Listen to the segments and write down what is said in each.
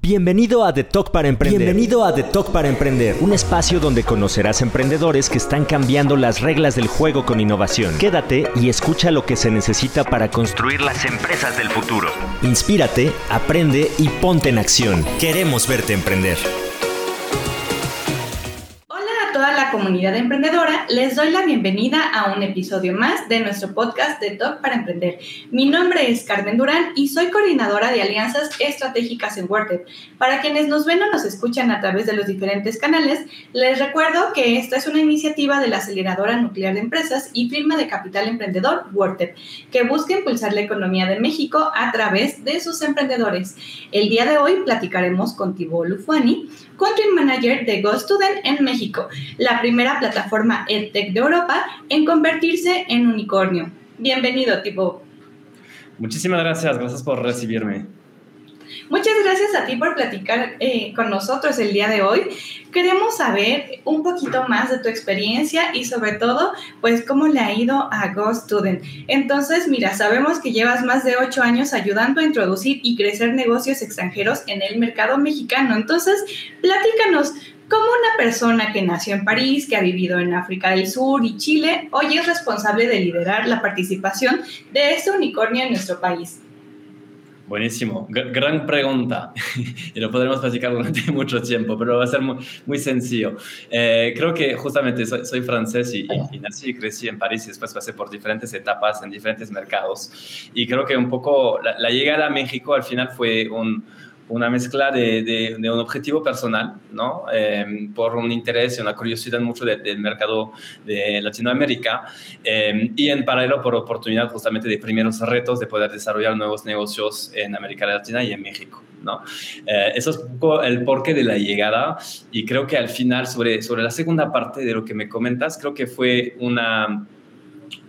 Bienvenido a The Talk para Emprender. Bienvenido a The Talk para Emprender, un espacio donde conocerás emprendedores que están cambiando las reglas del juego con innovación. Quédate y escucha lo que se necesita para construir las empresas del futuro. Inspírate, aprende y ponte en acción. Queremos verte emprender comunidad emprendedora, les doy la bienvenida a un episodio más de nuestro podcast de Talk para Emprender. Mi nombre es Carmen Durán y soy coordinadora de alianzas estratégicas en WordTech. Para quienes nos ven o nos escuchan a través de los diferentes canales, les recuerdo que esta es una iniciativa de la aceleradora nuclear de empresas y firma de capital emprendedor WordTech, que busca impulsar la economía de México a través de sus emprendedores. El día de hoy platicaremos con Thibault Lufuani, Country Manager de GoStudent en México, la primera plataforma EdTech de Europa en convertirse en unicornio. Bienvenido, Tipo. Muchísimas gracias, gracias por recibirme. Muchas gracias a ti por platicar eh, con nosotros el día de hoy. Queremos saber un poquito más de tu experiencia y sobre todo, pues, cómo le ha ido a GoStudent. Entonces, mira, sabemos que llevas más de ocho años ayudando a introducir y crecer negocios extranjeros en el mercado mexicano. Entonces, platícanos, ¿Cómo una persona que nació en París, que ha vivido en África del Sur y Chile, hoy es responsable de liderar la participación de este unicornio en nuestro país? Buenísimo, gran pregunta. Y lo podremos platicar durante mucho tiempo, pero va a ser muy, sencillo. Eh, creo que justamente soy, francés y, nací y crecí en París y después pasé por diferentes etapas en diferentes mercados. Y creo que un poco la llegada a México al final fue un, una mezcla de, un objetivo personal, ¿no? Em, por un interés y una curiosidad mucho del mercado de Latinoamérica em, y en paralelo por oportunidad justamente de primeros retos de poder desarrollar nuevos negocios en América Latina y en México, ¿no? Eh, eso es un poco el porqué de la llegada y creo que al final sobre, sobre la segunda parte de lo que me comentas, creo que fue una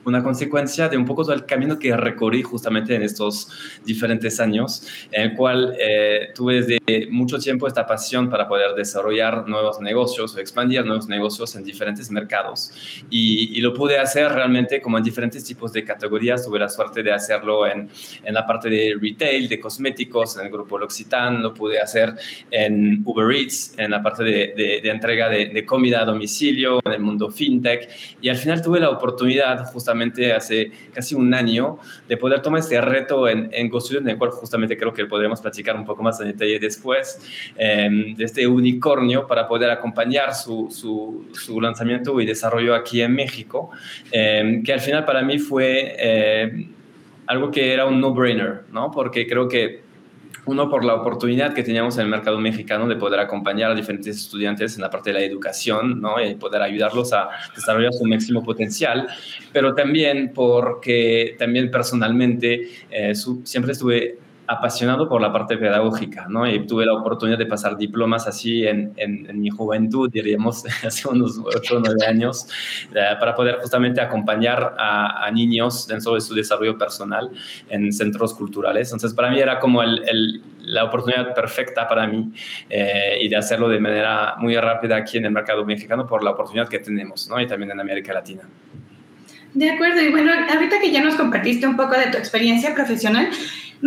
una consecuencia de un poco todo el camino que recorrí justamente en estos diferentes años, en el cual eh, tuve desde mucho tiempo esta pasión para poder desarrollar nuevos negocios o expandir nuevos negocios en diferentes mercados. Y, lo pude hacer realmente como en diferentes tipos de categorías. Tuve la suerte de hacerlo en, en la parte de retail, de cosméticos, en el grupo L'Occitane, lo pude hacer en Uber Eats, en la parte de, de, entrega de, de comida a domicilio, en el mundo fintech. Y al final tuve la oportunidad justamente hace casi un año de poder tomar este reto en, en en el cual justamente creo que podremos platicar un poco más en detalle después, em, de este unicornio para poder acompañar su, su, lanzamiento y desarrollo aquí en México, em, que al final para mí fue em, algo que era un no-brainer, ¿no? Porque creo que uno, por la oportunidad que teníamos en el mercado mexicano de poder acompañar a diferentes estudiantes en la parte de la educación, ¿no? Y poder ayudarlos a desarrollar su máximo potencial, pero también porque también personalmente eh, siempre estuve apasionado por la parte pedagógica, ¿no? Y tuve la oportunidad de pasar diplomas así en, en, mi juventud, diríamos, hace unos 8 o 9 años, eh, para poder justamente acompañar a, niños dentro de su desarrollo personal en centros culturales. Entonces, para mí era como el, la oportunidad perfecta para mí eh, y de hacerlo de manera muy rápida aquí en el mercado mexicano por la oportunidad que tenemos, ¿no? Y también en América Latina. De acuerdo, y bueno, ahorita que ya nos compartiste un poco de tu experiencia profesional,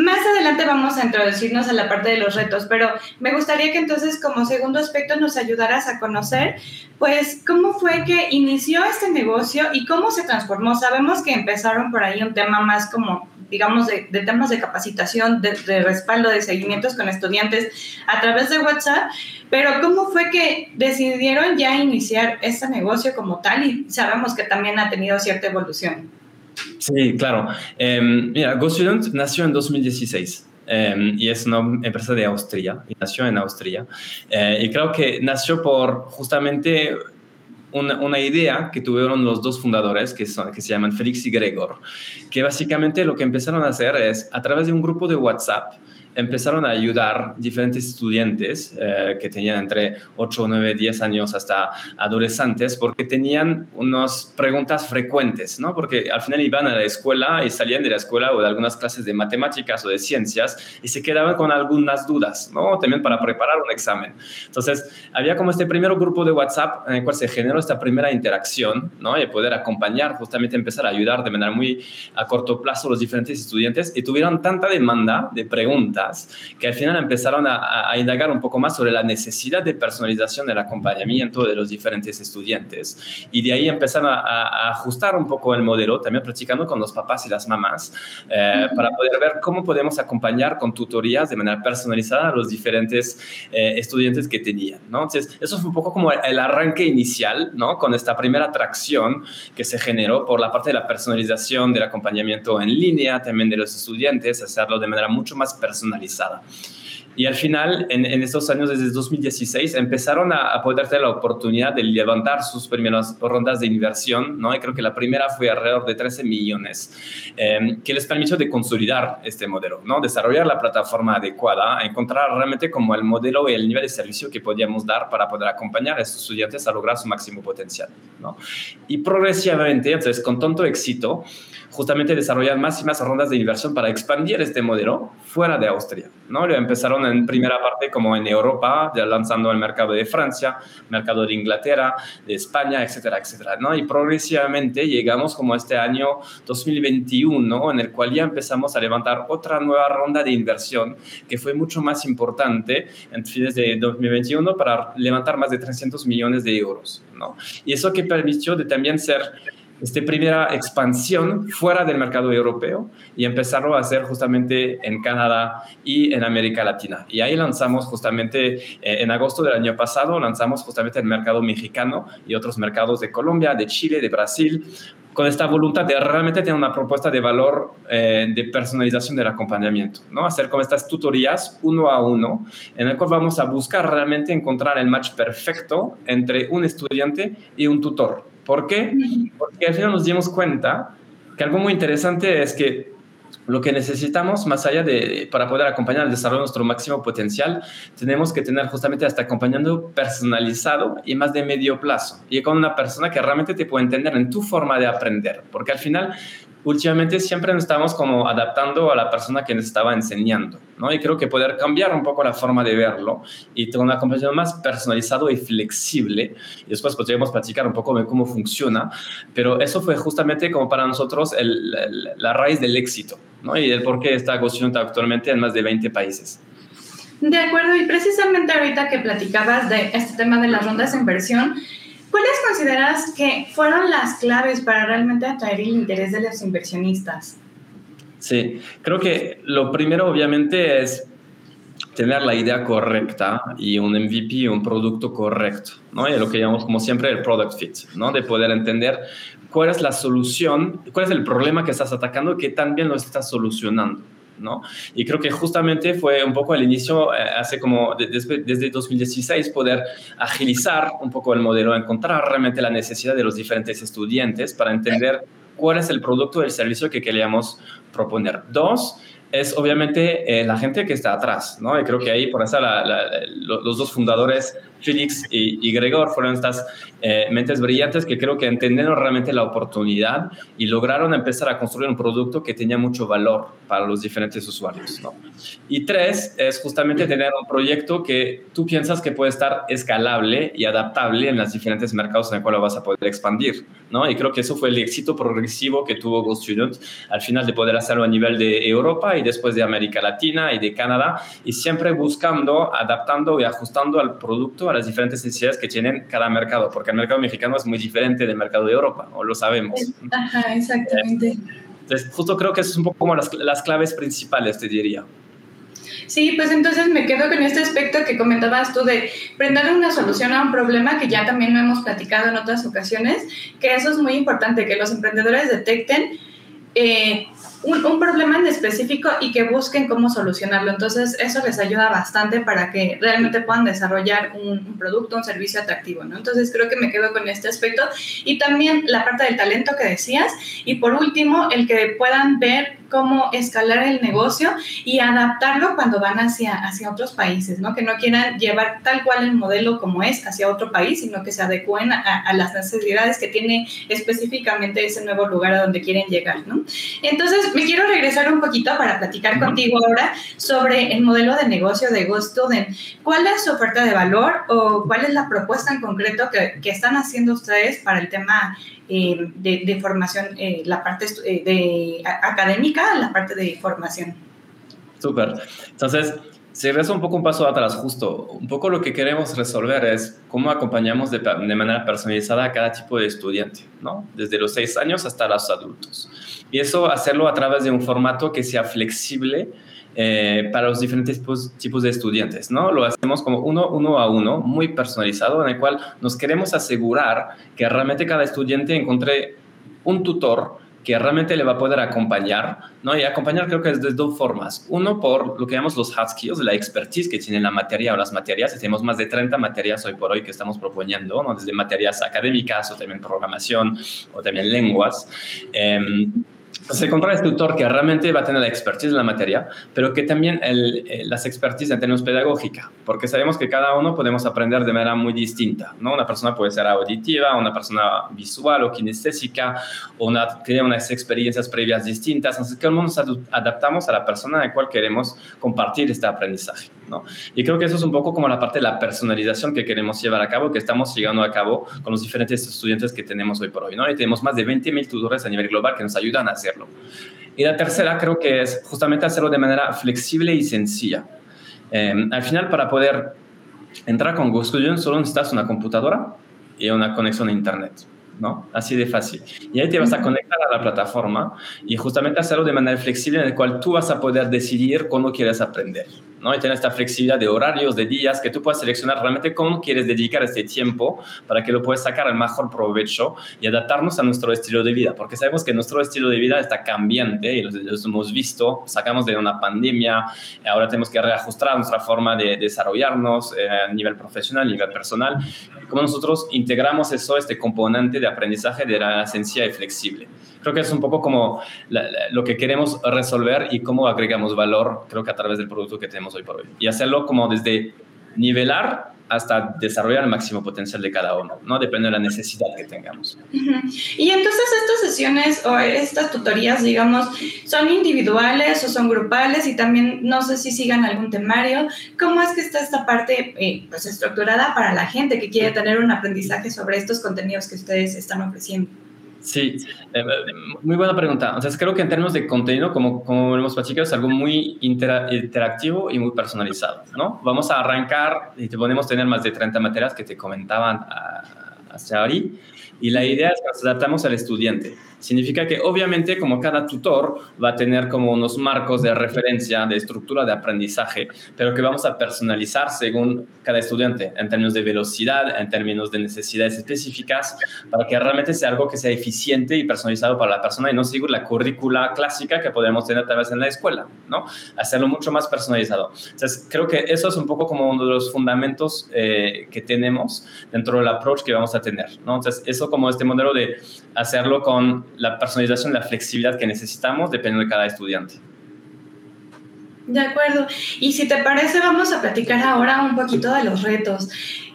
más adelante vamos a introducirnos a la parte de los retos, pero me gustaría que entonces como segundo aspecto nos ayudaras a conocer, pues, cómo fue que inició este negocio y cómo se transformó. Sabemos que empezaron por ahí un tema más como digamos, de, temas de capacitación, de, de, respaldo, de seguimientos con estudiantes a través de WhatsApp, pero ¿cómo fue que decidieron ya iniciar este negocio como tal? Y sabemos que también ha tenido cierta evolución. Sí, claro. Em, mira, GoStudent nació en 2016. Em, y es una empresa de Austria, y nació en Austria. Eh, y creo que nació por justamente una, una, idea que tuvieron los dos fundadores, que, son, que se llaman Félix y Gregor, que básicamente lo que empezaron a hacer es, a través de un grupo de WhatsApp, empezaron a ayudar diferentes estudiantes eh, que tenían entre 8, 9, 10 años hasta adolescentes porque tenían unas preguntas frecuentes, ¿no? Porque al final iban a la escuela y salían de la escuela o de algunas clases de matemáticas o de ciencias y se quedaban con algunas dudas, ¿no? También para preparar un examen. Entonces, había como este primer grupo de WhatsApp en el cual se generó esta primera interacción, ¿no? Y poder acompañar, justamente empezar a ayudar de manera muy a corto plazo los diferentes estudiantes y tuvieron tanta demanda de preguntas que al final empezaron a, indagar un poco más sobre la necesidad de personalización del acompañamiento de los diferentes estudiantes. Y de ahí empezaron a, ajustar un poco el modelo, también practicando con los papás y las mamás, eh, para poder ver cómo podemos acompañar con tutorías de manera personalizada a los diferentes eh, estudiantes que tenían. ¿no? Entonces, eso fue un poco como el arranque inicial, ¿no? con esta primera atracción que se generó por la parte de la personalización del acompañamiento en línea, también de los estudiantes, hacerlo de manera mucho más personalizada. Y al final, en, estos años, desde 2016, empezaron a, poder tener la oportunidad de levantar sus primeras rondas de inversión, ¿no? Y creo que la primera fue alrededor de 13 millones, em, que les permitió de consolidar este modelo, ¿no? Desarrollar la plataforma adecuada, encontrar realmente como el modelo y el nivel de servicio que podíamos dar para poder acompañar a estos estudiantes a lograr su máximo potencial, ¿no? Y progresivamente, entonces, con tanto éxito, justamente desarrollar más y más rondas de inversión para expandir este modelo fuera de Austria. ¿no? Lo empezaron en primera parte como en Europa, lanzando el mercado de Francia, mercado de Inglaterra, de España, etcétera, etcétera. ¿no? Y progresivamente llegamos como este año 2021, en el cual ya empezamos a levantar otra nueva ronda de inversión que fue mucho más importante en fines de 2021 para levantar más de 300 millones de euros. ¿no? Y eso que permitió de también ser esta primera expansión fuera del mercado europeo y empezarlo a hacer justamente en Canadá y en América Latina. Y ahí lanzamos justamente eh, en agosto del año pasado, lanzamos justamente el mercado mexicano y otros mercados de Colombia, de Chile, de Brasil, con esta voluntad de realmente tener una propuesta de valor eh, de personalización del acompañamiento, ¿no? Hacer como estas tutorías uno a uno, en el cual vamos a buscar realmente encontrar el match perfecto entre un estudiante y un tutor ¿Por qué? Porque al final nos dimos cuenta que algo muy interesante es que lo que necesitamos, más allá de, para poder acompañar el desarrollo de nuestro máximo potencial, tenemos que tener justamente hasta acompañando personalizado y más de medio plazo. Y con una persona que realmente te puede entender en tu forma de aprender. Porque al final últimamente siempre nos estamos como adaptando a la persona que nos estaba enseñando, ¿no? Y creo que poder cambiar un poco la forma de verlo y tener un acompañamiento más personalizado y flexible, y después podríamos platicar un poco de cómo funciona, pero eso fue justamente como para nosotros la raíz del éxito, ¿no? Y el por qué está funcionando actualmente en más de 20 países. De acuerdo, y precisamente ahorita que platicabas de este tema de las rondas de inversión, ¿Cuáles consideras que fueron las claves para realmente atraer el interés de los inversionistas? Sí, creo que lo primero obviamente es tener la idea correcta y un MVP, un producto correcto, ¿no? Y lo que llamamos como siempre el product fit, ¿no? De poder entender cuál es la solución, cuál es el problema que estás atacando y que también lo estás solucionando. ¿No? Y creo que justamente fue un poco al inicio, eh, hace como desde, desde 2016, poder agilizar un poco el modelo, encontrar realmente la necesidad de los diferentes estudiantes para entender cuál es el producto o el servicio que queríamos proponer. Dos, es obviamente eh, la gente que está atrás, ¿no? Y creo que ahí, por eso, los dos fundadores, Félix y, Gregor, fueron estas eh, mentes brillantes que creo que entendieron realmente la oportunidad y lograron empezar a construir un producto que tenía mucho valor para los diferentes usuarios, ¿no? Y tres, es justamente tener un proyecto que tú piensas que puede estar escalable y adaptable en los diferentes mercados en los cuales vas a poder expandir, ¿no? Y creo que eso fue el éxito progresivo que tuvo Go Student al final de poder hacerlo a nivel de Europa y después de América Latina y de Canadá, y siempre buscando, adaptando y ajustando al producto a las diferentes necesidades que tienen cada mercado, porque el mercado mexicano es muy diferente del mercado de Europa, o lo sabemos. Ajá, exactamente. Entonces, justo creo que eso es un poco como las, las claves principales, te diría. Sí, pues entonces me quedo con este aspecto que comentabas tú de brindar una solución a un problema que ya también lo hemos platicado en otras ocasiones, que eso es muy importante, que los emprendedores detecten eh, un, problema en específico y que busquen cómo solucionarlo. Entonces, eso les ayuda bastante para que realmente puedan desarrollar un, producto, un servicio atractivo, ¿no? Entonces, creo que me quedo con este aspecto. Y también la parte del talento que decías. Y por último, el que puedan ver cómo escalar el negocio y adaptarlo cuando van hacia, hacia otros países, ¿no? Que no quieran llevar tal cual el modelo como es hacia otro país, sino que se adecúen a, a las necesidades que tiene específicamente ese nuevo lugar a donde quieren llegar, ¿no? Entonces, me quiero regresar un poquito para platicar contigo ahora sobre el modelo de negocio de GoStudent. ¿Cuál es su oferta de valor o cuál es la propuesta en concreto que, que están haciendo ustedes para el tema eh, de, formación, eh, la parte eh, de, académica, la parte de formación? Súper. Entonces, si regresa un poco un paso atrás, justo, un poco lo que queremos resolver es cómo acompañamos de, de, manera personalizada a cada tipo de estudiante, ¿no? Desde los seis años hasta los adultos. Y eso hacerlo a través de un formato que sea flexible eh, para los diferentes tipos, tipos, de estudiantes, ¿no? Lo hacemos como uno, uno a uno, muy personalizado, en el cual nos queremos asegurar que realmente cada estudiante encuentre un tutor que realmente le va a poder acompañar, ¿no? Y acompañar creo que es de dos formas. Uno, por lo que llamamos los hard skills, la expertise que tiene la materia o las materias. Tenemos más de 30 materias hoy por hoy que estamos proponiendo, ¿no? Desde materias académicas o también programación o también lenguas. Eh, entonces, encontrar este tutor que realmente va a tener la expertise en la materia, pero que también el, eh, las expertise en términos pedagógica, porque sabemos que cada uno podemos aprender de manera muy distinta, ¿no? Una persona puede ser auditiva, una persona visual o kinestésica, o una, tiene unas experiencias previas distintas, entonces, ¿cómo nos adaptamos a la persona a la cual queremos compartir este aprendizaje, ¿no? Y creo que eso es un poco como la parte de la personalización que queremos llevar a cabo, que estamos llegando a cabo con los diferentes estudiantes que tenemos hoy por hoy, ¿no? Y tenemos más de 20.000 tutores a nivel global que nos ayudan a hacer y la tercera creo que es justamente hacerlo de manera flexible y sencilla. Eh, al final, para poder entrar con GoStudium solo necesitas una computadora y una conexión a Internet. ¿No? Así de fácil. Y ahí te vas a conectar a la plataforma y justamente hacerlo de manera flexible en el cual tú vas a poder decidir cómo quieres aprender. ¿no? Y tener esta flexibilidad de horarios, de días, que tú puedas seleccionar realmente cómo quieres dedicar este tiempo para que lo puedas sacar al mejor provecho y adaptarnos a nuestro estilo de vida, porque sabemos que nuestro estilo de vida está cambiante y lo, hemos visto, sacamos de una pandemia, ahora tenemos que reajustar nuestra forma de desarrollarnos eh, a nivel profesional, a nivel personal, cómo nosotros integramos eso, este componente de aprendizaje de la esencia y flexible. Creo que es un poco como lo que queremos resolver y cómo agregamos valor, creo que a través del producto que tenemos hoy por hoy. Y hacerlo como desde nivelar hasta desarrollar el máximo potencial de cada uno, ¿no? Depende de la necesidad que tengamos. Y entonces estas sesiones o estas tutorías, digamos, ¿son individuales o son grupales? Y también no sé si sigan algún temario. ¿Cómo es que está esta parte eh, pues estructurada para la gente que quiere tener un aprendizaje sobre estos contenidos que ustedes están ofreciendo? Sí, eh, muy buena pregunta. Entonces, creo que en términos de contenido, como, como hemos platicado, es algo muy interactivo y muy personalizado, ¿no? Vamos a arrancar y te podemos tener más de 30 materias que te comentaban hasta ahora. Y la idea es que nos adaptamos al estudiante. Significa que obviamente como cada tutor va a tener como unos marcos de referencia, de estructura de aprendizaje, pero que vamos a personalizar según cada estudiante en términos de velocidad, en términos de necesidades específicas, para que realmente sea algo que sea eficiente y personalizado para la persona y no seguir la currícula clásica que podemos tener tal vez en la escuela, ¿no? Hacerlo mucho más personalizado. Entonces, creo que eso es un poco como uno de los fundamentos eh, que tenemos dentro del approach que vamos a tener, ¿no? Entonces, eso como este modelo de hacerlo con la personalización, la flexibilidad que necesitamos dependiendo de cada estudiante. De acuerdo. Y si te parece, vamos a platicar ahora un poquito de los retos.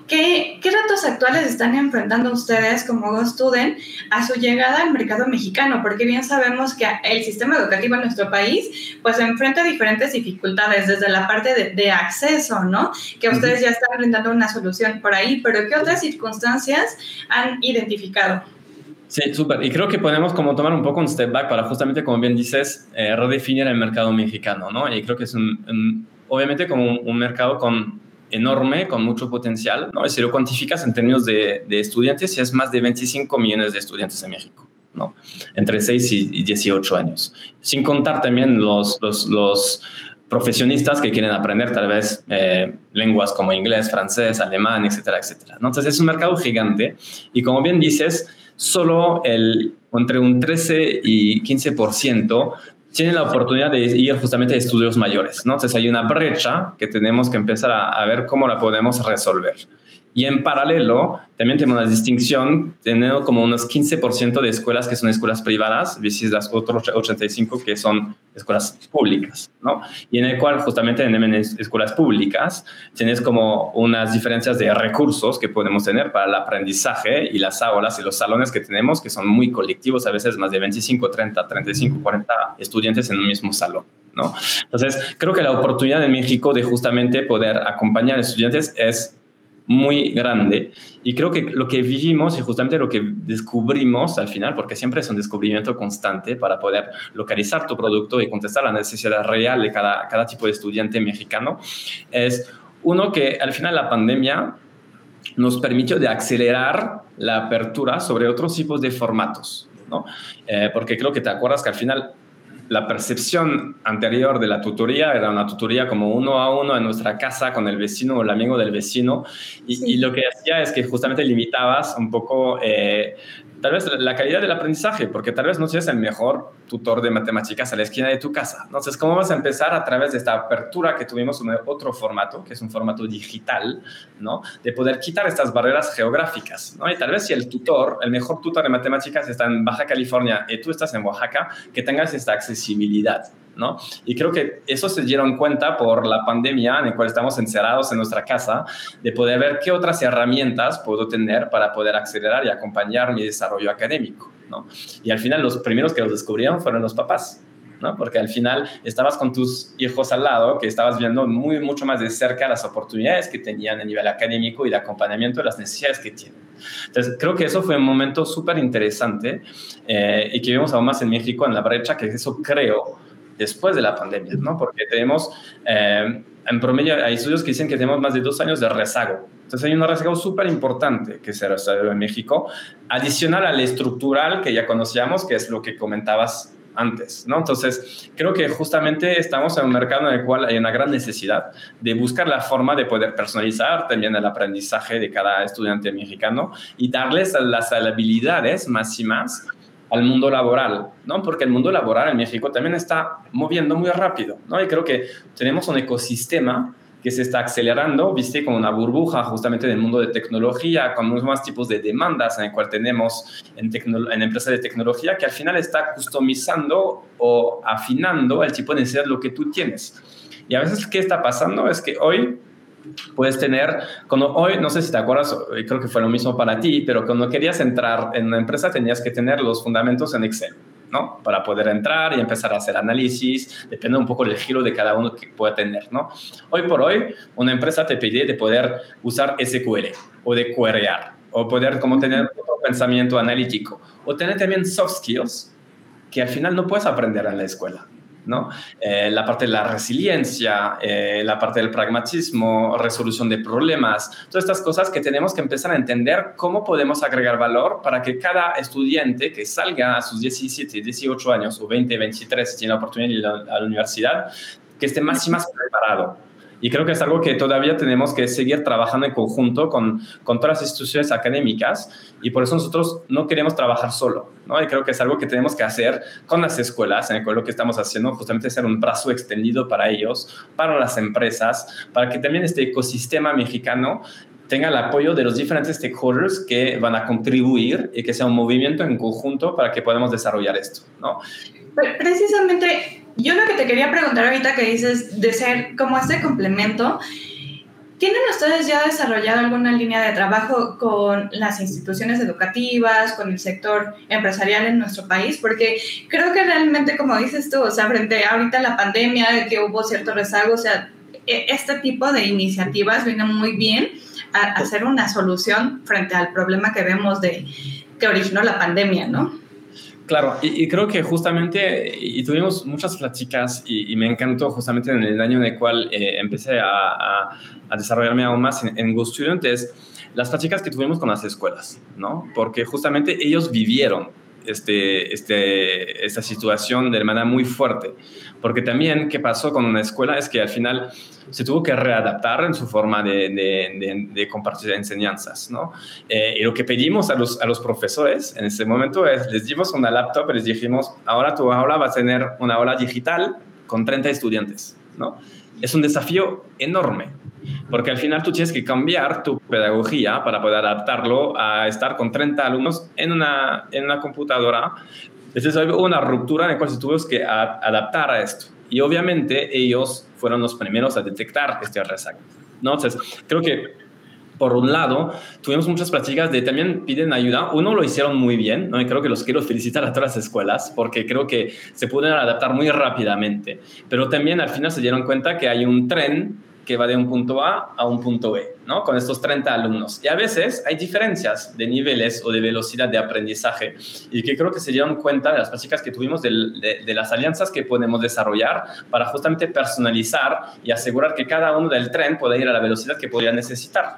¿Qué, ¿Qué, retos actuales están enfrentando ustedes como GoStudent a su llegada al mercado mexicano? Porque bien sabemos que el sistema educativo en nuestro país pues enfrenta diferentes dificultades desde la parte de, de acceso, ¿no? Que ustedes ya están brindando una solución por ahí, pero ¿qué otras circunstancias han identificado? Sí, súper. Y creo que podemos como tomar un poco un step back para justamente, como bien dices, eh, redefinir el mercado mexicano, ¿no? Y creo que es un, obviamente como un, mercado con enorme, con mucho potencial, ¿no? Y si lo cuantificas en términos de, de estudiantes, es más de 25 millones de estudiantes en México, ¿no? Entre 6 y 18 años. Sin contar también los, los, los profesionistas que quieren aprender tal vez eh, lenguas como inglés, francés, alemán, etcétera, etcétera. ¿no? Entonces es un mercado gigante y como bien dices, solo el, entre un 13 y 15% tienen la oportunidad de ir justamente a estudios mayores, ¿no? Entonces hay una brecha que tenemos que empezar a, a ver cómo la podemos resolver. Y en paralelo, también tenemos una distinción, tenemos como unos 15% de escuelas que son escuelas privadas, versus las otras 85 que son escuelas públicas, ¿no? Y en el cual justamente en escuelas públicas tienes como unas diferencias de recursos que podemos tener para el aprendizaje y las aulas y los salones que tenemos, que son muy colectivos, a veces más de 25, 30, 35, 40 estudiantes en un mismo salón. ¿No? Entonces, creo que la oportunidad en México de justamente poder acompañar a estudiantes es muy grande. Y creo que lo que vivimos y justamente lo que descubrimos al final, porque siempre es un descubrimiento constante para poder localizar tu producto y contestar la necesidad real de cada, cada tipo de estudiante mexicano, es uno que al final la pandemia nos permitió de acelerar la apertura sobre otros tipos de formatos. ¿no? Eh, porque creo que te acuerdas que al final la percepción anterior de la tutoría era una tutoría como uno a uno en nuestra casa con el vecino o el amigo del vecino y, lo que hacía es que justamente limitabas un poco eh, tal vez la calidad del aprendizaje, porque tal vez no seas el mejor tutor de matemáticas a la esquina de tu casa. Entonces, ¿cómo vas a empezar a través de esta apertura que tuvimos en otro formato, que es un formato digital, ¿no? De poder quitar estas barreras geográficas, ¿no? Y tal vez si el tutor, el mejor tutor de matemáticas está en Baja California y tú estás en Oaxaca, que tengas esta accesibilidad, ¿no? Y creo que eso se dieron cuenta por la pandemia en la cual estamos encerrados en nuestra casa, de poder ver qué otras herramientas puedo tener para poder acelerar y acompañar mi desarrollo académico, ¿no? Y al final los primeros que lo descubrieron fueron los papás. ¿no? Porque al final estabas con tus hijos al lado, que estabas viendo muy, mucho más de cerca las oportunidades que tenían a nivel académico y de acompañamiento de las necesidades que tienen. Entonces, creo que eso fue un momento súper interesante eh, y que vemos aún más en México en la brecha que eso creo después de la pandemia, ¿no? Porque tenemos, eh, en promedio, hay estudios que dicen que tenemos más de dos años de rezago. Entonces hay un rezago súper importante que se rezago en México, adicional al estructural que ya conocíamos, que es lo que comentabas antes, ¿no? Entonces, creo que justamente estamos en un mercado en el cual hay una gran necesidad de buscar la forma de poder personalizar también el aprendizaje de cada estudiante mexicano y darles las habilidades máximas al mundo laboral, ¿no? Porque el mundo laboral en México también está moviendo muy rápido, ¿no? Y creo que tenemos un ecosistema que se está acelerando, viste, como una burbuja justamente del mundo de tecnología, con muchos más tipos de demandas en el cual tenemos en, en empresas de tecnología que al final está customizando o afinando el tipo de necesidad lo que tú tienes. Y a veces, ¿qué está pasando? Es que hoy puedes tener, cuando hoy, no sé si te acuerdas, creo que fue lo mismo para ti, pero cuando querías entrar en una empresa tenías que tener los fundamentos en Excel. ¿no? Para poder entrar y empezar a hacer análisis, depende un poco del giro de cada uno que pueda tener, ¿no? Hoy por hoy, una empresa te pide de poder usar SQL o de queryar o poder como tener otro pensamiento analítico o tener también soft skills que al final no puedes aprender en la escuela. ¿No? Eh, la parte de la resiliencia, eh, la parte del pragmatismo, resolución de problemas, todas estas cosas que tenemos que empezar a entender cómo podemos agregar valor para que cada estudiante que salga a sus 17, 18 años o 20, 23, si tiene la oportunidad de ir a la universidad, que esté más y más preparado y creo que es algo que todavía tenemos que seguir trabajando en conjunto con, con todas las instituciones académicas y por eso nosotros no queremos trabajar solo, ¿no? Y creo que es algo que tenemos que hacer con las escuelas, en el lo que estamos haciendo, justamente ser un brazo extendido para ellos, para las empresas, para que también este ecosistema mexicano tenga el apoyo de los diferentes stakeholders que van a contribuir y que sea un movimiento en conjunto para que podamos desarrollar esto, ¿no? Precisamente yo lo que te quería preguntar ahorita que dices de ser como este complemento, ¿tienen ustedes ya desarrollado alguna línea de trabajo con las instituciones educativas, con el sector empresarial en nuestro país? Porque creo que realmente, como dices tú, o sea, frente ahorita la pandemia, que hubo cierto rezago, o sea, e, este tipo de iniciativas vienen muy bien a, a ser una solución frente al problema que vemos de que originó la pandemia, ¿no? Claro, y, creo que justamente, y tuvimos muchas pláticas y, me encantó justamente en el año en el cual eh, empecé a, desarrollarme aún más en, en Go Student, las pláticas que tuvimos con las escuelas, ¿no? Porque justamente ellos vivieron este, este, esta situación de manera muy fuerte. Porque también, ¿qué pasó con una escuela? Es que al final se tuvo que readaptar en su forma de, de, de, compartir enseñanzas, ¿no? Eh, y lo que pedimos a los, a los profesores en ese momento es, les dimos una laptop y les dijimos, ahora tu aula va a tener una aula digital con 30 estudiantes, ¿no? Es un desafío enorme, porque al final tú tienes que cambiar tu pedagogía para poder adaptarlo a estar con 30 alumnos en una, en una computadora. Entonces hubo una ruptura en la cual se tuvo que adaptar a esto. Y obviamente ellos fueron los primeros a detectar este rezago. ¿no? Entonces, creo que por un lado, tuvimos muchas prácticas de también piden ayuda. Uno lo hicieron muy bien, ¿no? Y creo que los quiero felicitar a todas las escuelas porque creo que se pudieron adaptar muy rápidamente. Pero también al final se dieron cuenta que hay un tren que va de un punto A a un punto B, ¿no? Con estos 30 alumnos. Y a veces hay diferencias de niveles o de velocidad de aprendizaje y que creo que se dieron cuenta de las prácticas que tuvimos de, las alianzas que podemos desarrollar para justamente personalizar y asegurar que cada uno del tren pueda ir a la velocidad que podría necesitar.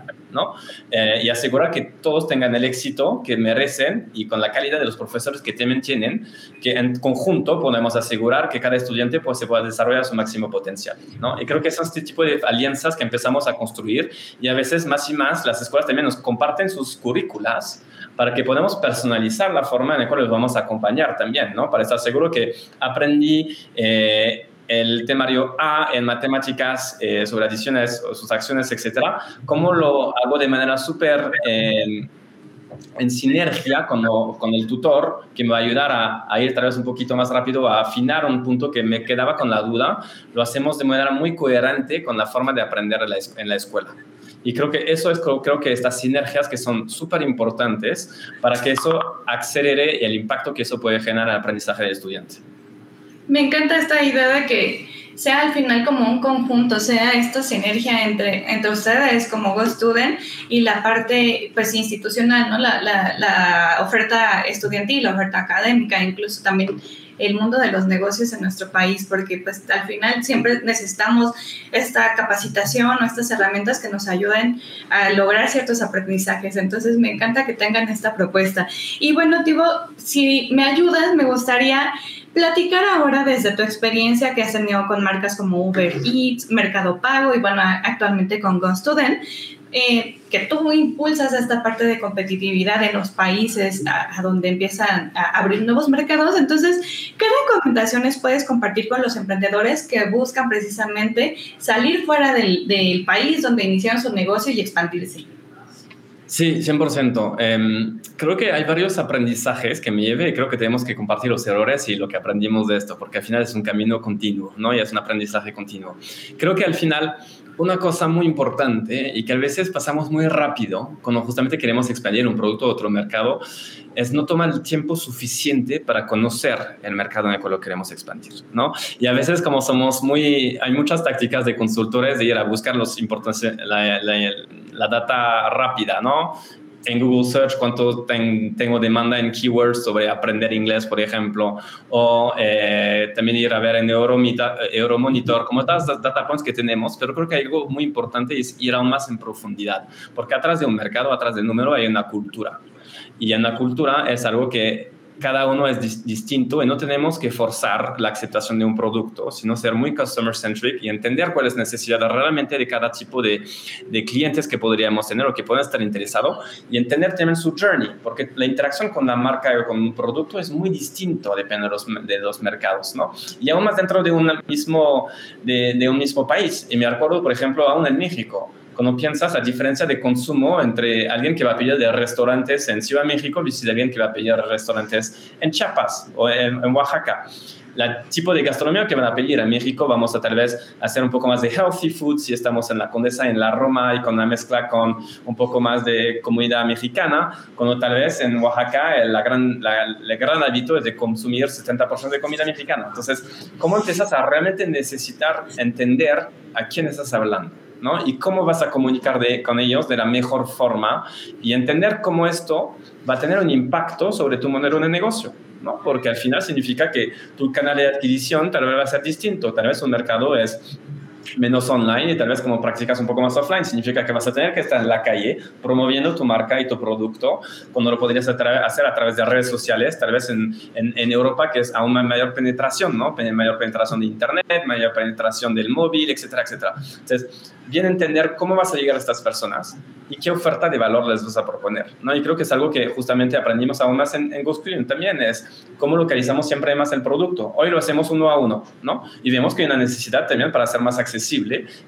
Eh, y asegurar que todos tengan el éxito que merecen y con la calidad de los profesores que también tienen, que en conjunto podemos asegurar que cada estudiante pues, se pueda desarrollar su máximo potencial. Y creo que son este tipo de alianzas que empezamos a construir y a veces más y más las escuelas también nos comparten sus currículas para que podamos personalizar la forma en la cual los vamos a acompañar también, ¿no? Para estar seguro que aprendí eh, el temario A en matemáticas eh, sobre adiciones, sus acciones, etcétera, cómo lo hago de manera súper... Eh, en sinergia con, con, el tutor que me va a ayudar a, a, ir tal vez un poquito más rápido, a afinar un punto que me quedaba con la duda, lo hacemos de manera muy coherente con la forma de aprender en la, en la escuela. Y creo que eso es, creo que estas sinergias que son súper importantes para que eso acelere el impacto que eso puede generar en el aprendizaje del estudiante. Me encanta esta idea de que sea al final como un conjunto, sea esta sinergia entre, entre ustedes como Go Student y la parte pues institucional, ¿no? La, la, oferta estudiantil, la oferta académica, incluso también el mundo de los negocios en nuestro país, porque pues al final siempre necesitamos esta capacitación o estas herramientas que nos ayuden a lograr ciertos aprendizajes. Entonces me encanta que tengan esta propuesta. Y bueno, Tibo, si me ayudas, me gustaría platicar ahora desde tu experiencia que has tenido con marcas como Uber Eats, Mercado Pago y bueno, actualmente con GoStudent, eh, que tú impulsas esta parte de competitividad en los países a, donde empiezan a abrir nuevos mercados. Entonces, ¿qué recomendaciones puedes compartir con los emprendedores que buscan precisamente salir fuera del, del país donde iniciaron su negocio y expandirse? Sí, 100%. Em, creo que hay varios aprendizajes que me lleve y creo que tenemos que compartir los errores y lo que aprendimos de esto, porque al final es un camino continuo, ¿no? Y es un aprendizaje continuo. Creo que al final una cosa muy importante y que a veces pasamos muy rápido cuando justamente queremos expandir un producto a otro mercado es no tomar el tiempo suficiente para conocer el mercado en el cual lo queremos expandir, ¿no? Y a veces como somos muy, hay muchas tácticas de consultores de ir a buscar los la, la data rápida, ¿no? En Google Search cuánto tengo demanda en keywords sobre aprender inglés, por ejemplo, o eh, también ir a ver en Euromonitor, como todas las data points que tenemos, pero creo que algo muy importante es ir aún más en profundidad, porque atrás de un mercado, atrás del número hay una cultura. Y en la cultura es algo que cada uno es distinto y no tenemos que forzar la aceptación de un producto, sino ser muy customer centric y entender cuál es la necesidad realmente de cada tipo de, de clientes que podríamos tener o que pueden estar interesados y entender también su journey, porque la interacción con la marca o con un producto es muy distinto, depende de los, de los mercados, ¿no? Y aún más dentro de un mismo, de, de un mismo país. Y me acuerdo, por ejemplo, aún en México, cuando piensas la diferencia de consumo entre alguien que va a pedir de restaurantes en Ciudad de México y alguien que va a pedir restaurantes en Chiapas o en, Oaxaca. El tipo de gastronomía que van a pedir en México, vamos a tal vez hacer un poco más de healthy food si estamos en la Condesa, en la Roma y con una mezcla con un poco más de comunidad mexicana, cuando tal vez en Oaxaca el, la gran, el gran hábito es de consumir 70% de comida mexicana. Entonces, ¿cómo empiezas a realmente necesitar entender a quién estás hablando? Y cómo vas a comunicar con ellos de la mejor forma y entender cómo esto va a tener un impacto sobre tu modelo de negocio. Porque al final significa que tu canal de adquisición tal vez va a ser distinto, tal vez un mercado es menos online y tal vez como practicas un poco más offline, significa que vas a tener que estar en la calle promoviendo tu marca y tu producto cuando lo podrías hacer a través de redes sociales, tal vez en, en, Europa que es aún mayor penetración, ¿no? Mayor penetración de Internet, mayor penetración del móvil, etcétera, etcétera. Entonces, bien entender cómo vas a llegar a estas personas y qué oferta de valor les vas a proponer, ¿no? Y creo que es algo que justamente aprendimos aún más en, en también, es cómo localizamos siempre más el producto. Hoy lo hacemos uno a uno, ¿no? Y vemos que hay una necesidad también para ser más accesible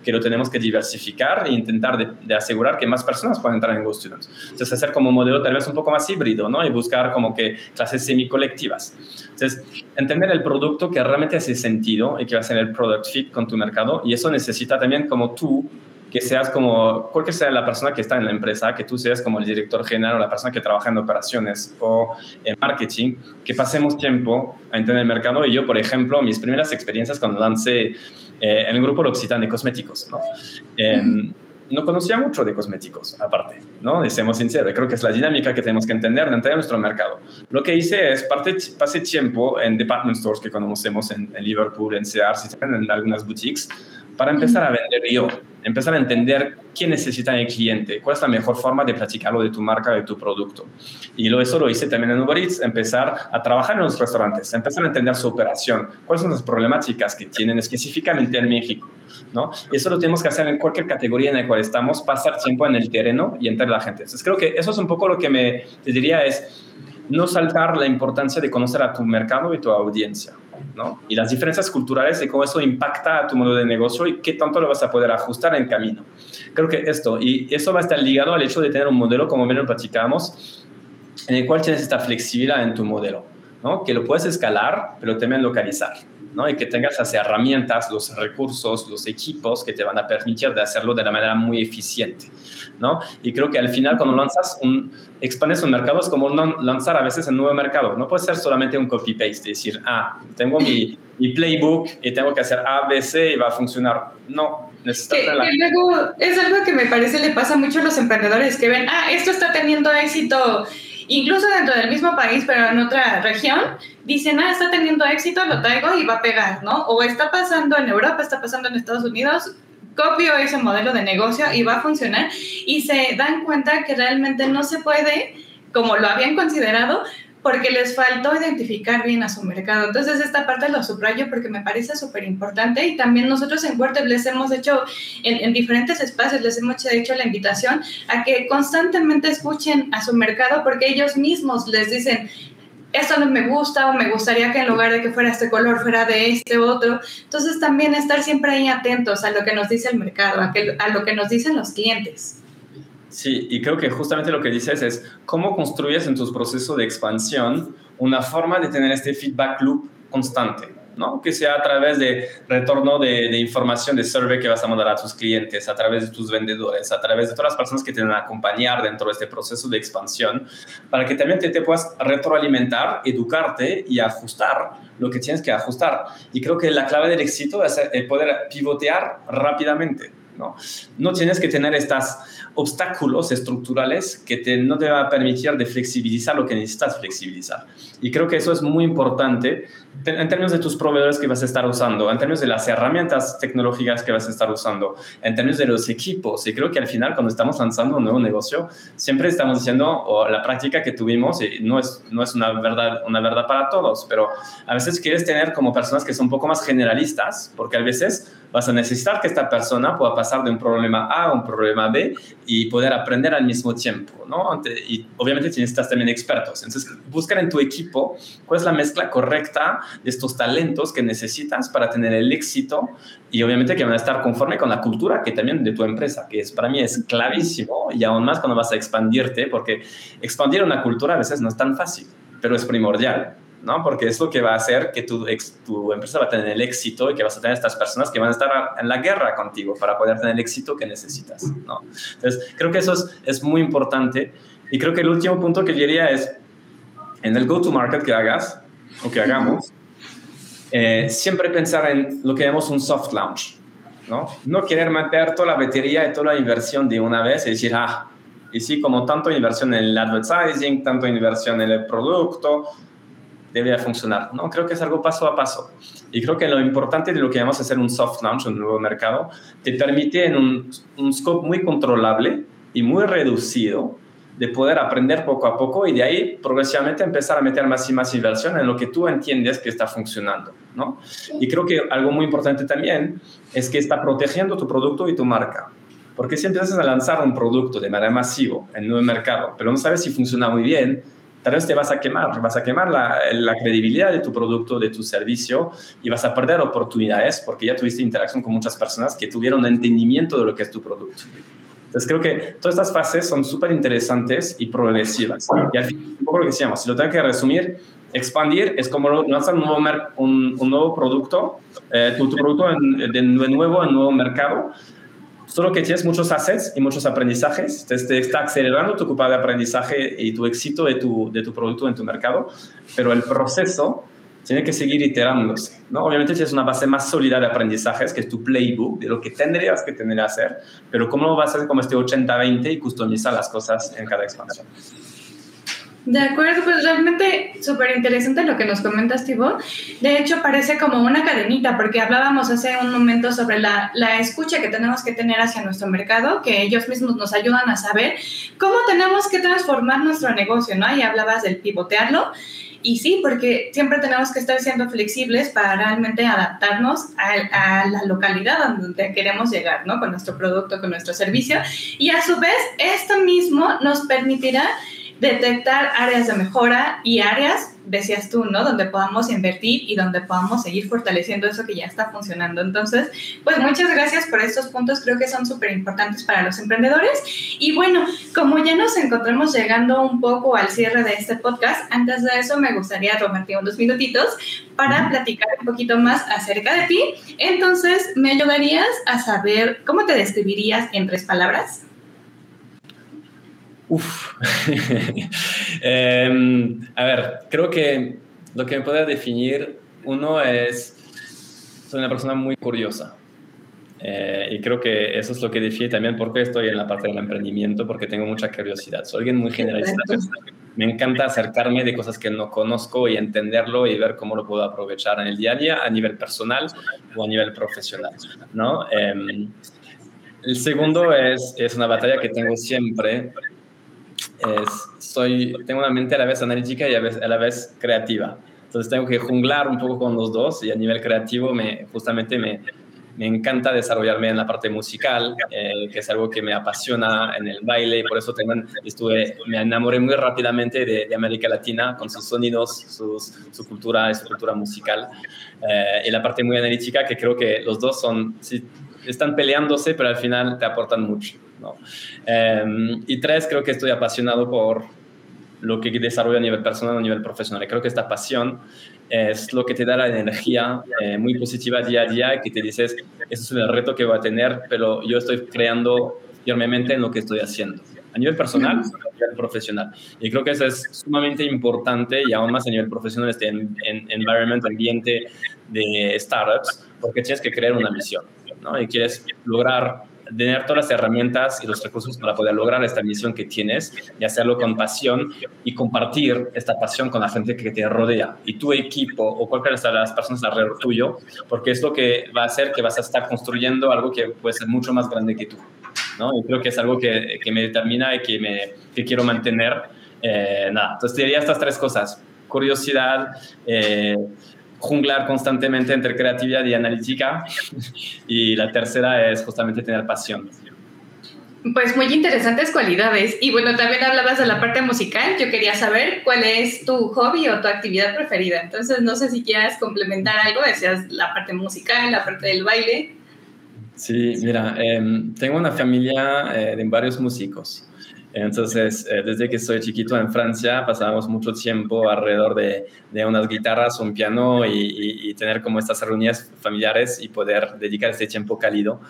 que lo tenemos que diversificar e intentar de, asegurar que más personas puedan entrar en GoStudents. Entonces, hacer como un modelo tal vez un poco más híbrido, ¿no? Y buscar como que clases semicolectivas. Entonces, entender el producto que realmente hace sentido y que va a ser el product fit con tu mercado. Y eso necesita también como tú que seas como, cualquier sea la persona que está en la empresa, que tú seas como el director general o la persona que trabaja en operaciones o en marketing, que pasemos tiempo a entender el mercado. Y yo, por ejemplo, mis primeras experiencias cuando lancé eh, en el grupo L'Occitane de cosméticos, ¿no? Em, no conocía mucho de cosméticos, aparte, ¿no? Y seamos sinceros, creo que es la dinámica que tenemos que entender dentro de nuestro mercado. Lo que hice es, parte, pasé tiempo en department stores que conocemos en, en Liverpool, en Sears, en algunas boutiques, para empezar a vender yo, empezar a entender qué necesita el cliente, cuál es la mejor forma de platicarlo de tu marca, de tu producto. Y lo, eso lo hice también en Uber Eats, empezar a trabajar en los restaurantes, empezar a entender su operación, cuáles son las problemáticas que tienen específicamente en México. ¿no? Y eso lo tenemos que hacer en cualquier categoría en la cual estamos, pasar tiempo en el terreno y a la gente. Entonces creo que eso es un poco lo que me te diría es no saltar la importancia de conocer a tu mercado y tu audiencia. ¿No? Y las diferencias culturales de cómo eso impacta a tu modo de negocio y qué tanto lo vas a poder ajustar en camino. Creo que esto, y eso va a estar ligado al hecho de tener un modelo, como bien lo platicamos, en el cual tienes esta flexibilidad en tu modelo, ¿no? que lo puedes escalar, pero también localizar. ¿No? y que tengas las herramientas, los recursos, los equipos que te van a permitir de hacerlo de la manera muy eficiente. ¿no? Y creo que al final cuando lanzas un, expandes un mercado es como lanzar a veces un nuevo mercado. No puede ser solamente un copy-paste, decir, ah, tengo mi, mi, playbook y tengo que hacer A, B, C y va a funcionar. No, necesitas... luego es algo que me parece le pasa mucho a los emprendedores que ven, ah, esto está teniendo éxito incluso dentro del mismo país, pero en otra región, dicen, ah, está teniendo éxito, lo traigo y va a pegar, ¿no? O está pasando en Europa, está pasando en Estados Unidos, copio ese modelo de negocio y va a funcionar y se dan cuenta que realmente no se puede, como lo habían considerado, porque les faltó identificar bien a su mercado. Entonces, esta parte lo subrayo porque me parece súper importante y también nosotros en Quarter les hemos hecho, en, diferentes espacios, les hemos hecho la invitación a que constantemente escuchen a su mercado porque ellos mismos les dicen, esto no me gusta o me gustaría que en lugar de que fuera este color fuera de este otro. Entonces también estar siempre ahí atentos a lo que nos dice el mercado, a, a lo que nos dicen los clientes. Sí, y creo que justamente lo que dices es cómo construyes en tus procesos de expansión una forma de tener este feedback loop constante, ¿no? Que sea a través de retorno de, información, de survey que vas a mandar a tus clientes, a través de tus vendedores, a través de todas las personas que te van a acompañar dentro de este proceso de expansión, para que también te, te puedas retroalimentar, educarte y ajustar lo que tienes que ajustar. Y creo que la clave del éxito es poder pivotear rápidamente. ¿No? Tienes que tener estos obstáculos estructurales que te, no te va a permitir de flexibilizar lo que necesitas flexibilizar. Y creo que eso es muy importante en términos de tus proveedores que vas a estar usando, en términos de las herramientas tecnológicas que vas a estar usando, en términos de los equipos. Y creo que al final, cuando estamos lanzando un nuevo negocio, siempre estamos diciendo, o la práctica que tuvimos, y no es, no es una, verdad, una verdad para todos, pero a veces quieres tener como personas que son un poco más generalistas, porque a veces vas a necesitar que esta persona pueda pasar de un problema A a un problema B y poder aprender al mismo tiempo, ¿no? Y obviamente necesitas también expertos. Entonces, buscar en tu equipo cuál es la mezcla correcta de estos talentos que necesitas para tener el éxito y obviamente que van a estar conforme con la cultura que también de tu empresa, que es para mí es clavísimo y aún más cuando vas a expandirte, porque expandir una cultura a veces no es tan fácil, pero es primordial. ¿No? Porque es lo que va a hacer que tu, tu empresa va a tener el éxito y que vas a tener estas personas que van a estar en la guerra contigo para poder tener el éxito que necesitas, ¿no? Entonces, creo que eso es, es muy importante. Y creo que el último punto que diría es, en el go-to-market que hagas o que hagamos, eh, siempre pensar en lo que llamamos un soft launch, ¿no? No querer meter toda la batería y toda la inversión de una vez y decir, ah, y sí, como tanto inversión en el advertising, tanto inversión en el producto, debería funcionar. ¿no? Creo que es algo paso a paso. Y creo que lo importante de lo que llamamos hacer un soft launch, un nuevo mercado, te permite en un, un scope muy controlable y muy reducido de poder aprender poco a poco y de ahí progresivamente empezar a meter más y más inversión en lo que tú entiendes que está funcionando. ¿no? Y creo que algo muy importante también es que está protegiendo tu producto y tu marca. Porque si empiezas a lanzar un producto de manera masivo en un mercado, pero no sabes si funciona muy bien, tal vez te vas a quemar, vas a quemar la, la, credibilidad de tu producto, de tu servicio y vas a perder oportunidades porque ya tuviste interacción con muchas personas que tuvieron entendimiento de lo que es tu producto. Entonces creo que todas estas fases son súper interesantes y progresivas. Y al fin, un poco lo que decíamos, si lo tengo que resumir, expandir es como lanzar un nuevo, un, un nuevo producto, eh, tu, tu, producto en, de, nuevo en nuevo mercado, solo que tienes muchos assets y muchos aprendizajes, entonces te está acelerando tu curva de aprendizaje y tu éxito de tu, de tu producto en tu mercado, pero el proceso tiene que seguir iterándose, ¿no? Obviamente tienes una base más sólida de aprendizajes, que es tu playbook, de lo que tendrías que tener que hacer, pero cómo vas a hacer como este 80-20 y customizar las cosas en cada expansión. De acuerdo, pues realmente súper interesante lo que nos comentas, Tibo. De hecho, parece como una cadenita, porque hablábamos hace un momento sobre la, la, escucha que tenemos que tener hacia nuestro mercado, que ellos mismos nos ayudan a saber cómo tenemos que transformar nuestro negocio, ¿no? Y hablabas del pivotearlo. Y sí, porque siempre tenemos que estar siendo flexibles para realmente adaptarnos a, a, la localidad donde queremos llegar, ¿no? Con nuestro producto, con nuestro servicio. Y a su vez, esto mismo nos permitirá detectar áreas de mejora y áreas, decías tú, ¿no? Donde podamos invertir y donde podamos seguir fortaleciendo eso que ya está funcionando. Entonces, pues muchas gracias por estos puntos, creo que son súper importantes para los emprendedores. Y bueno, como ya nos encontramos llegando un poco al cierre de este podcast, antes de eso me gustaría tomarte unos minutitos para platicar un poquito más acerca de ti. Entonces, ¿me ayudarías a saber cómo te describirías en tres palabras? Uf. Em, a ver, creo que lo que me puede definir, uno es, soy una persona muy curiosa. Eh, y creo que eso es lo que define también por qué estoy en la parte del emprendimiento, porque tengo mucha curiosidad. Soy alguien muy generalista. Me encanta acercarme de cosas que no conozco y entenderlo y ver cómo lo puedo aprovechar en el día a día a nivel personal o a nivel profesional. ¿no? Em, el segundo es, es una batalla que tengo siempre soy, tengo una mente a la vez analítica y a, a la vez creativa. Entonces tengo que junglar un poco con los dos y a nivel creativo me, justamente me, me encanta desarrollarme en la parte musical, eh, que es algo que me apasiona en el baile y por eso también estuve, me enamoré muy rápidamente de, América Latina con sus sonidos, sus, su cultura y su cultura musical. Eh, y la parte muy analítica que creo que los dos son, sí, están peleándose, pero al final te aportan mucho. ¿No? Em, y tres, creo que estoy apasionado por lo que desarrollo a nivel personal a nivel profesional. Y creo que esta pasión es lo que te da la energía eh, muy positiva día a día, que te dices, eso es el reto que voy a tener, pero yo estoy creando firmemente en lo que estoy haciendo, a nivel personal, a nivel profesional. Y creo que eso es sumamente importante y aún más a nivel profesional, este en, environment, ambiente de startups, porque tienes que crear una misión, ¿no? Y quieres lograr tener todas las herramientas y los recursos para poder lograr esta misión que tienes y hacerlo con pasión y compartir esta pasión con la gente que te rodea y tu equipo o cualquiera de las personas alrededor tuyo, porque es lo que va a hacer que vas a estar construyendo algo que puede ser mucho más grande que tú. ¿no? Y creo que es algo que, que me determina y que, me, que quiero mantener. Eh, nada, entonces diría estas tres cosas. Curiosidad, eh, junglar constantemente entre creatividad y analítica. y la tercera es justamente tener pasión. Pues muy interesantes cualidades. Y bueno, también hablabas de la parte musical. Yo quería saber cuál es tu hobby o tu actividad preferida. Entonces, no sé si quieras complementar algo, decías la parte musical, la parte del baile. Sí, mira, em, tengo una familia eh, de varios músicos. Entonces, eh, desde que soy chiquito en Francia, pasábamos mucho tiempo alrededor de, de unas guitarras, un piano y, y, tener como estas reuniones familiares y poder dedicar este tiempo cálido.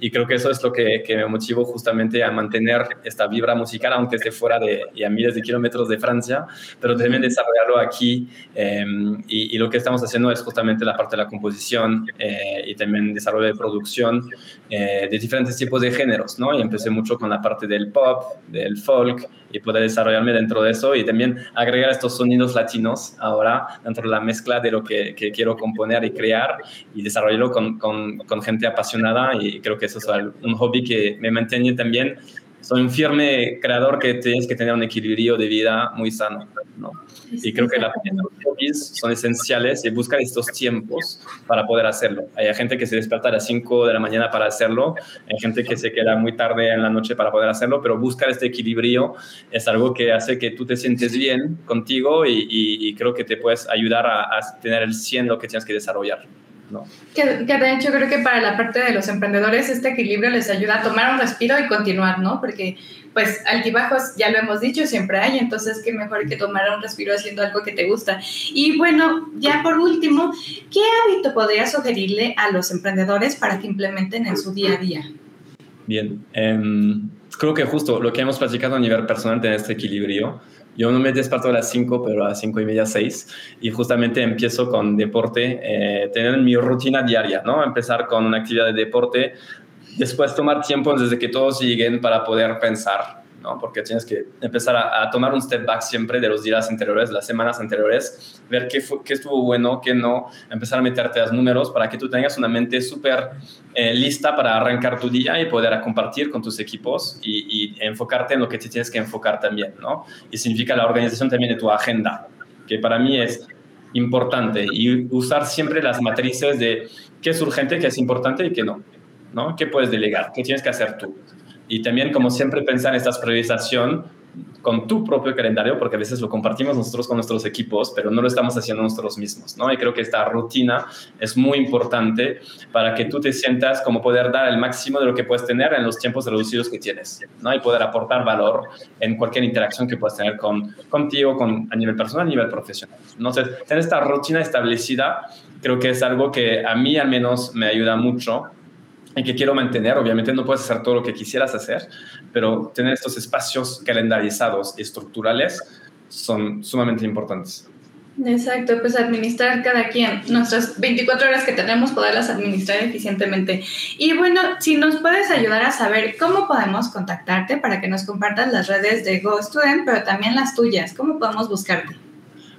Y creo que eso es lo que, que, me motivó justamente a mantener esta vibra musical, aunque esté fuera de, y a miles de kilómetros de Francia, pero también desarrollarlo aquí. Em, y, y, lo que estamos haciendo es justamente la parte de la composición eh, y también desarrollo de producción eh, de diferentes tipos de géneros, ¿no? Y empecé mucho con la parte del pop, del folk, y poder desarrollarme dentro de eso y también agregar estos sonidos latinos ahora dentro de la mezcla de lo que, que quiero componer y crear y desarrollarlo con, con, con, gente apasionada y creo que eso es un hobby que me mantiene también soy un firme creador que tienes que tener un equilibrio de vida muy sano, ¿no? Y creo que las hobbies son esenciales y buscar estos tiempos para poder hacerlo. Hay gente que se despierta a las 5 de la mañana para hacerlo, hay gente que se queda muy tarde en la noche para poder hacerlo, pero buscar este equilibrio es algo que hace que tú te sientes bien contigo y, y, creo que te puedes ayudar a, a tener el 100 lo que tienes que desarrollar. Que, de hecho creo que para la parte de los emprendedores este equilibrio les ayuda a tomar un respiro y continuar, ¿no? Porque pues altibajos, ya lo hemos dicho, siempre hay, entonces qué mejor que tomar un respiro haciendo algo que te gusta. Y bueno, ya por último, ¿qué hábito podría sugerirle a los emprendedores para que implementen en su día a día? Bien, em, creo que justo lo que hemos platicado a nivel personal tener este equilibrio. Yo no me despierto a las 5, pero a las 5 y media, 6. Y justamente empiezo con deporte, eh, tener mi rutina diaria, ¿no? Empezar con una actividad de deporte, después tomar tiempo desde que todos lleguen para poder pensar porque tienes que empezar a, tomar un step back siempre de los días anteriores, las semanas anteriores, ver qué, qué estuvo bueno, qué no, empezar a meterte a los números para que tú tengas una mente súper eh, lista para arrancar tu día y poder compartir con tus equipos y, enfocarte en lo que te tienes que enfocar también, ¿no? Y significa la organización también de tu agenda, que para mí es importante y usar siempre las matrices de qué es urgente, qué es importante y qué no, ¿no? ¿Qué puedes delegar? ¿Qué tienes que hacer tú? y también, como siempre, pensar en esta priorización con tu propio calendario, porque a veces lo compartimos nosotros con nuestros equipos, pero no lo estamos haciendo nosotros mismos, ¿no? Y creo que esta rutina es muy importante para que tú te sientas como poder dar el máximo de lo que puedes tener en los tiempos reducidos que tienes, ¿no? Y poder aportar valor en cualquier interacción que puedas tener con, contigo, con, a nivel personal, a nivel profesional. Entonces, tener esta rutina establecida creo que es algo que a mí al menos me ayuda mucho y que quiero mantener. Obviamente no puedes hacer todo lo que quisieras hacer, pero tener estos espacios calendarizados y estructurales son sumamente importantes. Exacto, pues administrar cada quien, nuestras 24 horas que tenemos, poderlas administrar eficientemente. Y bueno, si nos puedes ayudar a saber cómo podemos contactarte para que nos compartas las redes de GoStudent, pero también las tuyas, ¿cómo podemos buscarte?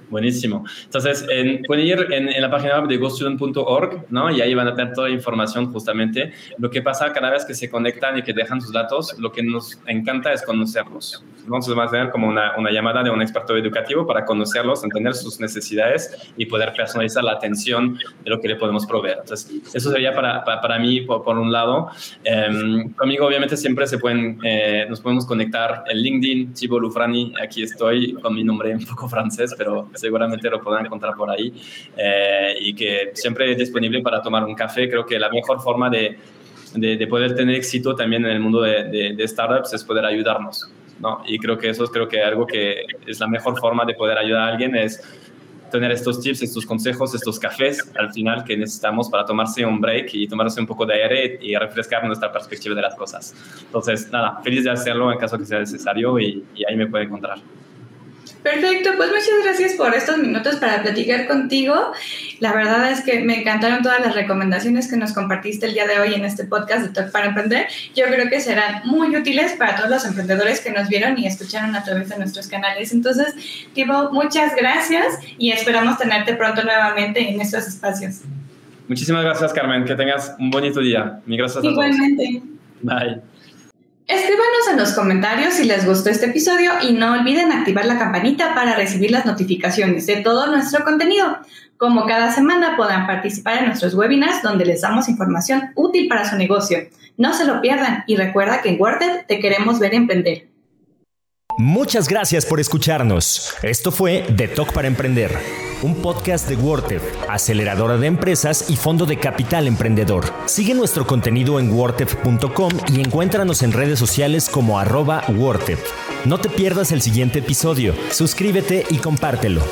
Buenísimo. Entonces, pueden ir en, la página web de gostudent.org, ¿no? Y ahí van a tener toda la información justamente. Lo que pasa cada vez que se conectan y que dejan sus datos, lo que nos encanta es conocerlos. Entonces, vamos a tener como una, una llamada de un experto educativo para conocerlos, entender sus necesidades y poder personalizar la atención de lo que le podemos proveer. Entonces, eso sería para, para, mí, por, un lado. Em, conmigo, obviamente, siempre se pueden, eh, nos podemos conectar en LinkedIn, Chibo Lufrani, aquí estoy con mi nombre un poco francés, pero seguramente lo podrán encontrar por ahí eh, y que siempre es disponible para tomar un café. Creo que la mejor forma de, de, poder tener éxito también en el mundo de, de, startups es poder ayudarnos. ¿no? Y creo que eso es creo que algo que es la mejor forma de poder ayudar a alguien es tener estos tips, estos consejos, estos cafés al final que necesitamos para tomarse un break y tomarse un poco de aire y refrescar nuestra perspectiva de las cosas. Entonces, nada, feliz de hacerlo en caso que sea necesario y, y ahí me puede encontrar. Perfecto, pues muchas gracias por estos minutos para platicar contigo. La verdad es que me encantaron todas las recomendaciones que nos compartiste el día de hoy en este podcast de Talk para Emprender. Yo creo que serán muy útiles para todos los emprendedores que nos vieron y escucharon a través de nuestros canales. Entonces, Tibo, muchas gracias y esperamos tenerte pronto nuevamente en estos espacios. Muchísimas gracias, Carmen. Que tengas un bonito día. Mi gracias a todos. Igualmente. Bye. Escríbanos en los comentarios si les gustó este episodio y no olviden activar la campanita para recibir las notificaciones de todo nuestro contenido. Como cada semana podrán participar en nuestros webinars donde les damos información útil para su negocio. No se lo pierdan y recuerda que en Worded te queremos ver emprender. Muchas gracias por escucharnos. Esto fue The Talk para Emprender un podcast de Wortef, aceleradora de empresas y fondo de capital emprendedor. Sigue nuestro contenido en wortef.com y encuéntranos en redes sociales como arroba No te pierdas el siguiente episodio, suscríbete y compártelo.